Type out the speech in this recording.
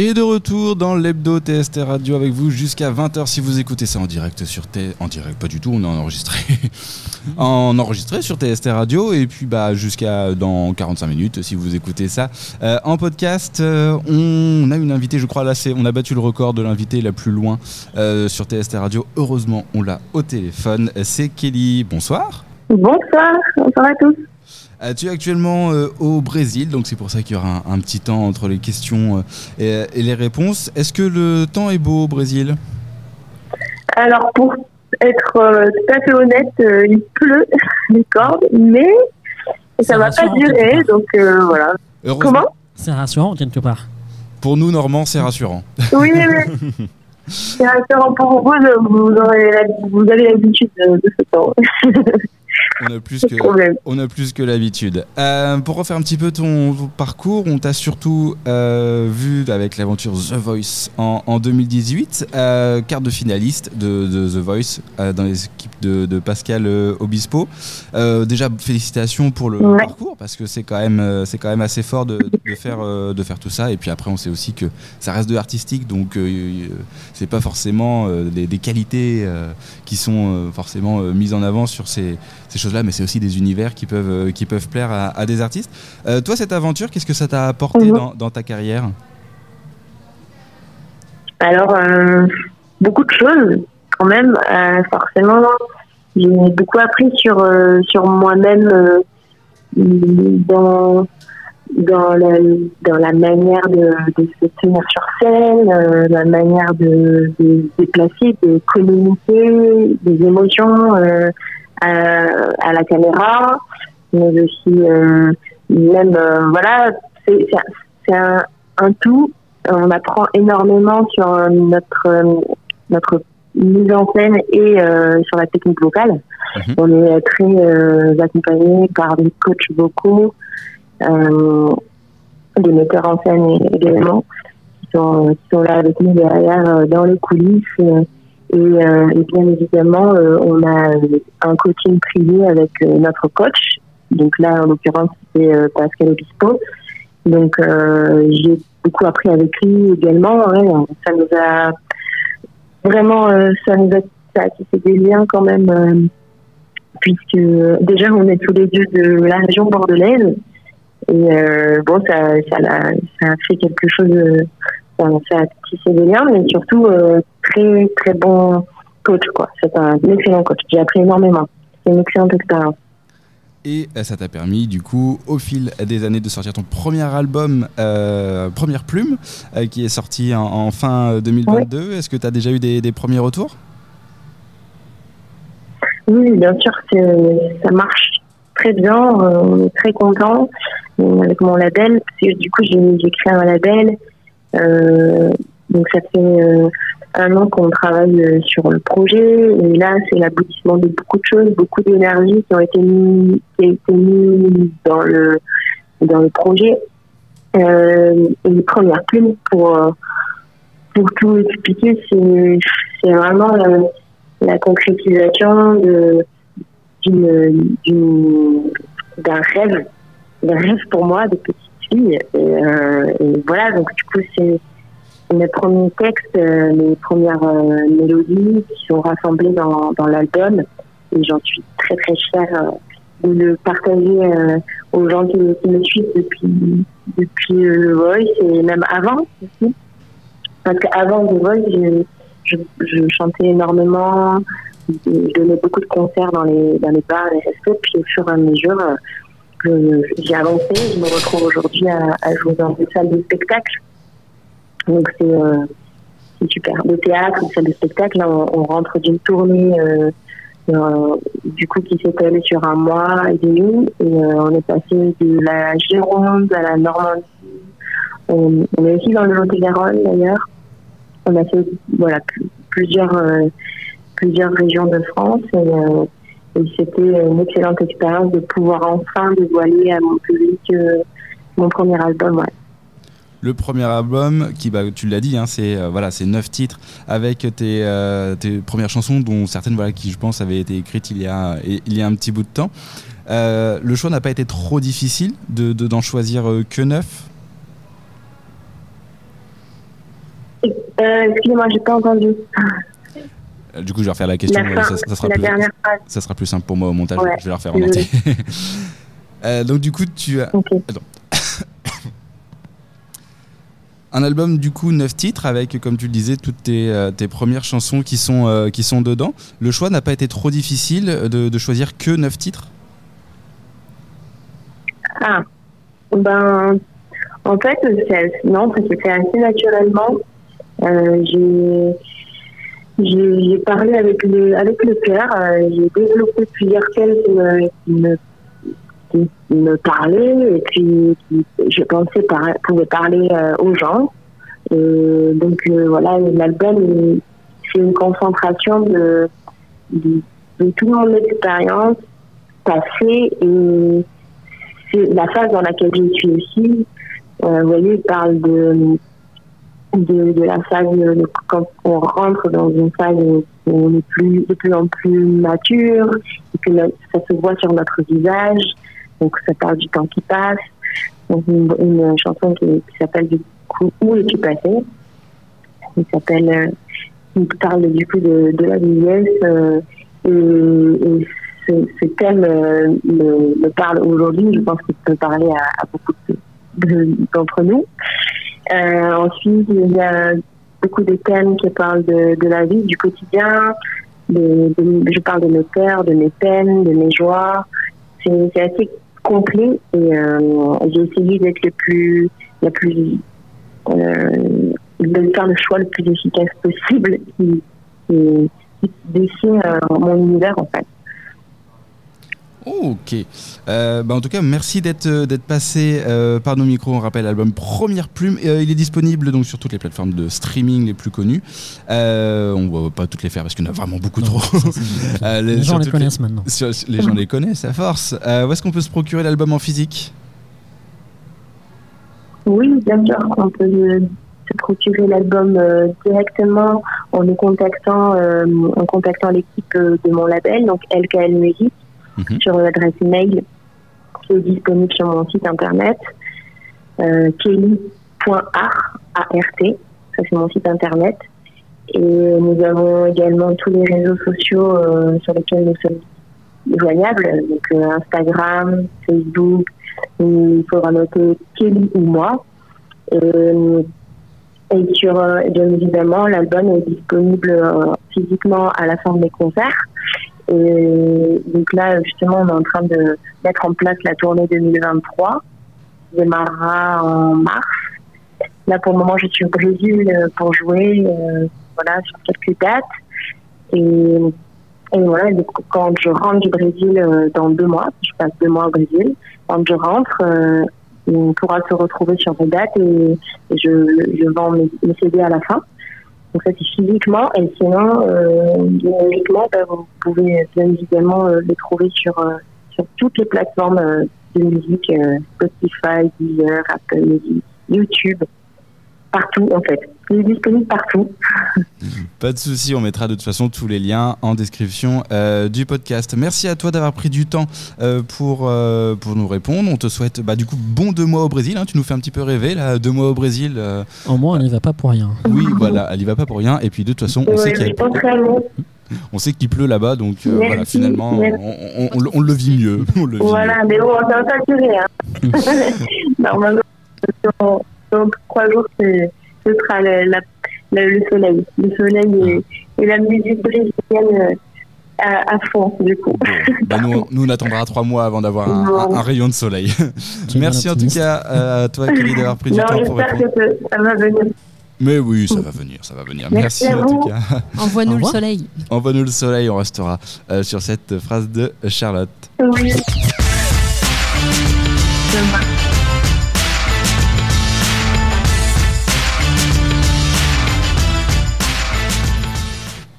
Et de retour dans l'hebdo TST Radio avec vous jusqu'à 20h si vous écoutez ça en direct sur T... En direct, pas du tout, on est enregistré. en enregistré sur TST Radio et puis bah jusqu'à dans 45 minutes si vous écoutez ça euh, en podcast. euh, on a une invitée, je crois là c'est on a battu le record de l'invité la plus loin euh, sur TST Radio. Heureusement, on l'a au téléphone. C'est Kelly. Bonsoir. Bonsoir, bonsoir à tous. Euh, tu es actuellement euh, au Brésil, donc c'est pour ça qu'il y aura un, un petit temps entre les questions euh, et, et les réponses. Est-ce que le temps est beau au Brésil? Alors, pour être euh, tout à fait honnête, euh, il pleut les cordes, mais ça C'est va pas durer, donc euh, voilà. Comment? C'est rassurant quelque part. Pour nous, Normands, c'est rassurant. Oui, oui. C'est rassurant pour vous, vous, aurez la- vous avez l'habitude de, de ce temps. On a plus que, on a plus que l'habitude. Euh, pour refaire un petit peu ton, ton parcours, on t'a surtout euh, vu avec l'aventure The Voice en, en 2018, euh, carte de finaliste de, de The Voice euh, dans les équipes de, de Pascal euh, Obispo. Euh, déjà, félicitations pour le Ouais. parcours parce que c'est quand même, c'est quand même assez fort de, de faire, euh, de faire tout ça. Et puis après, on sait aussi que ça reste de l'artistique, donc c'est pas forcément des, des qualités euh, qui sont forcément mises en avant sur ces, ces choses-là, mais c'est aussi des univers qui peuvent, euh, qui peuvent plaire à, à des artistes. Euh, toi, cette aventure, qu'est-ce que ça t'a apporté Mhm. dans, dans ta carrière Alors, euh, beaucoup de choses, quand même. Euh, forcément, j'ai beaucoup appris sur, sur moi-même dans, dans, la, dans la manière de, de se tenir sur scène, la manière de, de se déplacer, de communiquer des émotions à, à la caméra, mais aussi euh, même, euh, voilà, c'est c'est un- un, tout on apprend énormément sur euh, notre euh, notre mise en scène et euh, sur la technique vocale. Mhm. On est très euh, accompagné par des coachs vocaux, euh, des metteurs en scène également, qui sont, qui sont là avec nous derrière euh, dans les coulisses. Et, euh, et bien évidemment, euh, on a euh, un coaching privé avec euh, notre coach. Donc là, en l'occurrence, c'est euh, Pascal Obispo. Donc j'ai beaucoup appris avec lui également. ouais. ça nous a vraiment, ça nous a, ça a tissé des liens quand même, puisque déjà on est tous les deux de la région bordelaise. Et bon, ça, ça, l'a- ça a fait quelque chose, ça, ça a tissé des liens, mais surtout euh, très très bon coach quoi. C'est un excellent coach. J'ai appris énormément. C'est une excellente expérience. Et euh, ça t'a permis, du coup, au fil des années, de sortir ton premier album, euh, Première Plume, euh, qui est sorti en, en fin euh, 2022. Est-ce que tu as déjà eu des, des premiers retours? Oui, bien sûr, ça marche très bien. On est très content avec mon label. Parce que, du coup, j'ai j'ai créé un label. Euh, donc, ça fait euh, un an qu'on travaille euh, sur le projet. Et là, c'est l'aboutissement de beaucoup de choses, beaucoup d'énergie qui ont été mis, dans le dans le projet. Euh, une première plume pour pour tout expliquer, c'est vraiment la, concrétisation d'un rêve d'un rêve pour moi de euh, et voilà donc du coup c'est mes premiers textes euh, mes premières euh, mélodies qui sont rassemblées dans, dans l'album. Et j'en suis très très fière euh, de le partager euh, aux gens qui, me suivent depuis depuis euh, le Voice et même avant aussi. Parce qu'avant The Voice je chantais énormément je donnais beaucoup de concerts dans les, dans les bars, les restos, puis au fur et à mesure, j'ai avancé. Je me retrouve aujourd'hui à, jouer dans des salles de spectacle. Donc c'est euh, c'est super. Le théâtre, les salles de spectacle, là, on, rentre d'une tournée euh, euh, du coup qui s'est allée sur un mois et demi. Et euh, on est passé de la Gironde à la Normandie. On, est aussi dans le Lot-et-Garonne d'ailleurs. On a fait voilà, pl- plusieurs... plusieurs régions de France et c'était une excellente expérience de pouvoir enfin dévoiler à mon public euh, mon premier album. Ouais. Le premier album, qui, bah, tu l'as dit, hein, c'est euh, voilà, c'est neuf titres avec tes, euh, tes premières chansons, dont certaines, voilà, qui je pense avaient été écrites il y a, il y a un petit bout de temps. Euh, le choix n'a pas été trop difficile de de- d'en choisir que neuf? Excusez-moi, j'ai pas entendu. Euh, Du coup, je vais refaire la question. La, fin, ça, ça sera la plus, dernière phrase. ça sera plus simple pour moi au montage. Ouais, Je vais la refaire en entier. Euh, donc, du coup, tu as un album, du coup, neuf titres avec, comme tu le disais, toutes tes, euh, tes premières chansons qui sont, euh, qui sont dedans. Le choix n'a pas été trop difficile de, de choisir que neuf titres? Ah, ben, en fait, c'est- non, ça s'est fait assez naturellement. Euh, j'ai, j'ai, parlé avec le, avec le cœur. euh, j'ai développé plusieurs thèmes qui me, qui me, parlaient et puis qui, je pensais par, pouvaient parler euh, aux gens. Et donc euh, voilà, l'album, c'est une concentration de, de, toute mon expérience passée et c'est la phase dans laquelle je suis aussi. Vous voyez, il parle de, de, de la phase de- quand on rentre dans une phase où on est plus, de plus en plus mature et que ça se voit sur notre visage. Donc ça parle du temps qui passe. Donc une, chanson qui, s'appelle du coup Où es-tu passé? Il s'appelle, euh, il parle du coup de, la vieillesse euh, et, et ce, thème euh, me, parle aujourd'hui. Je pense qu'il peut parler à, beaucoup de- de- d'entre nous. Euh, ensuite, il y a beaucoup de thèmes qui parlent de, de la vie, du quotidien. De, de- je parle de mes peurs, de mes peines, de mes joies. C'est assez complet et euh, j'ai essayé d'être le plus, la plus, euh, de faire le choix le plus efficace possible qui, qui, qui dessine euh, mon univers en fait. Ok. Euh, bah, en tout cas, merci d'être euh, d'être passé euh, par nos micros. On rappelle l'album Première Plume. Euh, il est disponible donc sur toutes les plateformes de streaming les plus connues. Euh, on va pas toutes les faire parce qu'il y en a vraiment beaucoup trop. Euh, Les gens les connaissent maintenant. sur- les gens les connaissent à force. Euh, où est-ce qu'on peut se procurer l'album en physique? Oui, bien sûr, on peut se procurer l'album euh, directement en nous contactant, euh, en contactant l'équipe euh, de mon label, donc LKL Music, Mhm. sur l'adresse email qui est disponible sur mon site internet, euh, kelly.art, A-R-T, ça c'est mon site internet. Et nous avons également tous les réseaux sociaux euh, sur lesquels nous sommes joignables, donc euh, Instagram, Facebook, il faudra noter Kelly ou moi. Euh, et euh, bien évidemment, l'album est disponible physiquement à la fin de mes concerts. Et donc là, justement, on est en train de mettre en place la tournée 2023 qui démarrera en mars. Là, pour le moment, je suis au Brésil euh, pour jouer, euh, voilà, sur quelques dates. Et, voilà, donc, quand je rentre du Brésil euh, dans deux mois, je passe deux mois au Brésil, quand je rentre, on pourra se retrouver sur des dates et, je, je vends mes, mes CD à la fin. Donc ça c'est physiquement et sinon euh, numériquement bah, vous pouvez bien évidemment euh, les trouver sur euh, sur toutes les plateformes de musique Spotify, Deezer, Apple Music, YouTube, partout en fait. Il est disponible partout. Pas de souci, on mettra de toute façon tous les liens en description euh, du podcast. Merci à toi d'avoir pris du temps euh, pour, euh, pour nous répondre. On te souhaite bah, du coup bon deux mois au Brésil. hein. Tu nous fais un petit peu rêver là, deux mois au Brésil. euh, Au moins, on n'y va pas pour rien. oui, voilà, elle y va pas pour rien. Et puis de toute façon, on sait qu'il y a- on sait qu'il pleut là-bas, donc euh, Merci, voilà, finalement, on, merci. on- on- on le vit mieux. On le vit Voilà, mais bon, ça va pas durer. Hein. Normalement, dans, dans trois jours, c'est- ce sera le, la- le- le soleil. Le soleil et, et la musique brésilienne euh, à, à fond, du coup. Bon, bah, nous, nous, on attendra trois mois avant d'avoir un, Bon. un- un rayon de soleil. Merci en tout cas euh, à toi, Kelly, d'avoir pris du Non, temps pour j'espère répondre. que ça, ça va venir. Mais oui, ça va venir, ça va venir. Merci en tout cas. Envoie-nous le soleil. Envoie-nous le soleil, on restera euh, sur cette phrase de Charlotte. Oui.